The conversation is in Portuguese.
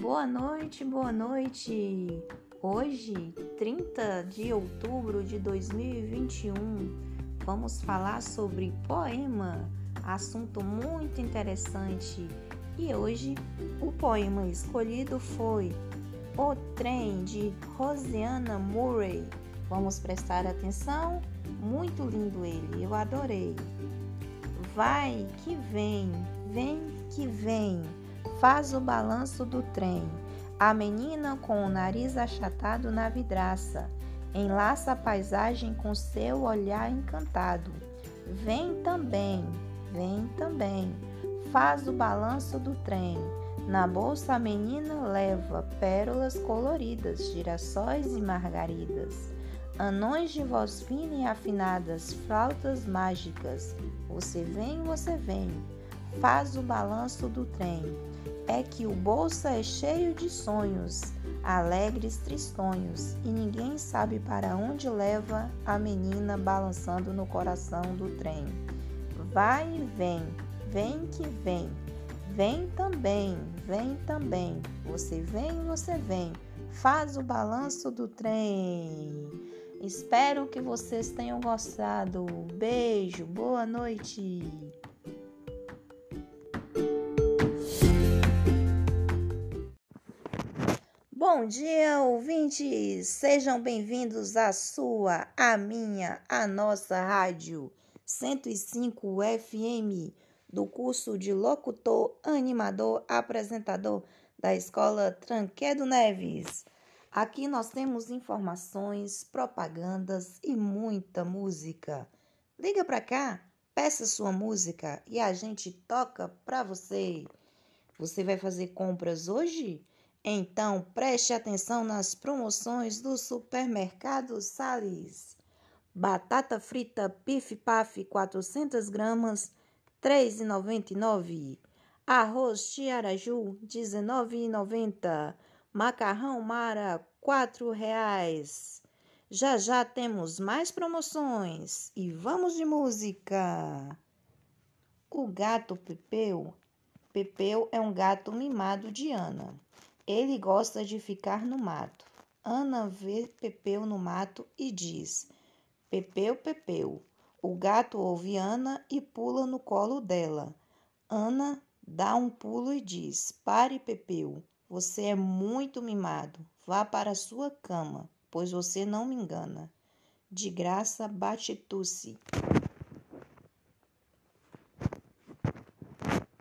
Boa noite, boa noite. Hoje, 30 de outubro de 2021, vamos falar sobre poema, assunto muito interessante. E hoje, o poema escolhido foi O Trem de Rosiana Murray. Vamos prestar atenção? Muito lindo ele, eu adorei. Vai que vem, vem que vem faz o balanço do trem. A menina com o nariz achatado na vidraça enlaça a paisagem com seu olhar encantado. Vem também, vem também, faz o balanço do trem. Na bolsa a menina leva pérolas coloridas, girassóis e margaridas. Anões de voz fina e afinadas, flautas mágicas. Você vem, você vem, faz o balanço do trem é que o bolso é cheio de sonhos, alegres tristonhos, e ninguém sabe para onde leva a menina balançando no coração do trem. Vai e vem, vem que vem, vem também, vem também. Você vem, você vem, faz o balanço do trem. Espero que vocês tenham gostado. Beijo, boa noite. Bom dia, ouvintes! Sejam bem-vindos à sua, à minha, à nossa rádio 105 FM do curso de locutor, animador, apresentador da Escola Tranquedo Neves. Aqui nós temos informações, propagandas e muita música. Liga para cá, peça sua música e a gente toca para você. Você vai fazer compras hoje? Então preste atenção nas promoções do supermercado Salles. Batata frita Pif Paf 400 gramas, R$ 3,99. Arroz Tiaraju, R$ 19,90. Macarrão Mara, R$ reais. Já já temos mais promoções e vamos de música. O gato Pepeu. Pepeu é um gato mimado de Ana. Ele gosta de ficar no mato. Ana vê Pepeu no mato e diz: Pepeu, Pepeu. O gato ouve Ana e pula no colo dela. Ana dá um pulo e diz: Pare, Pepeu. Você é muito mimado. Vá para sua cama, pois você não me engana. De graça, bate-tusse.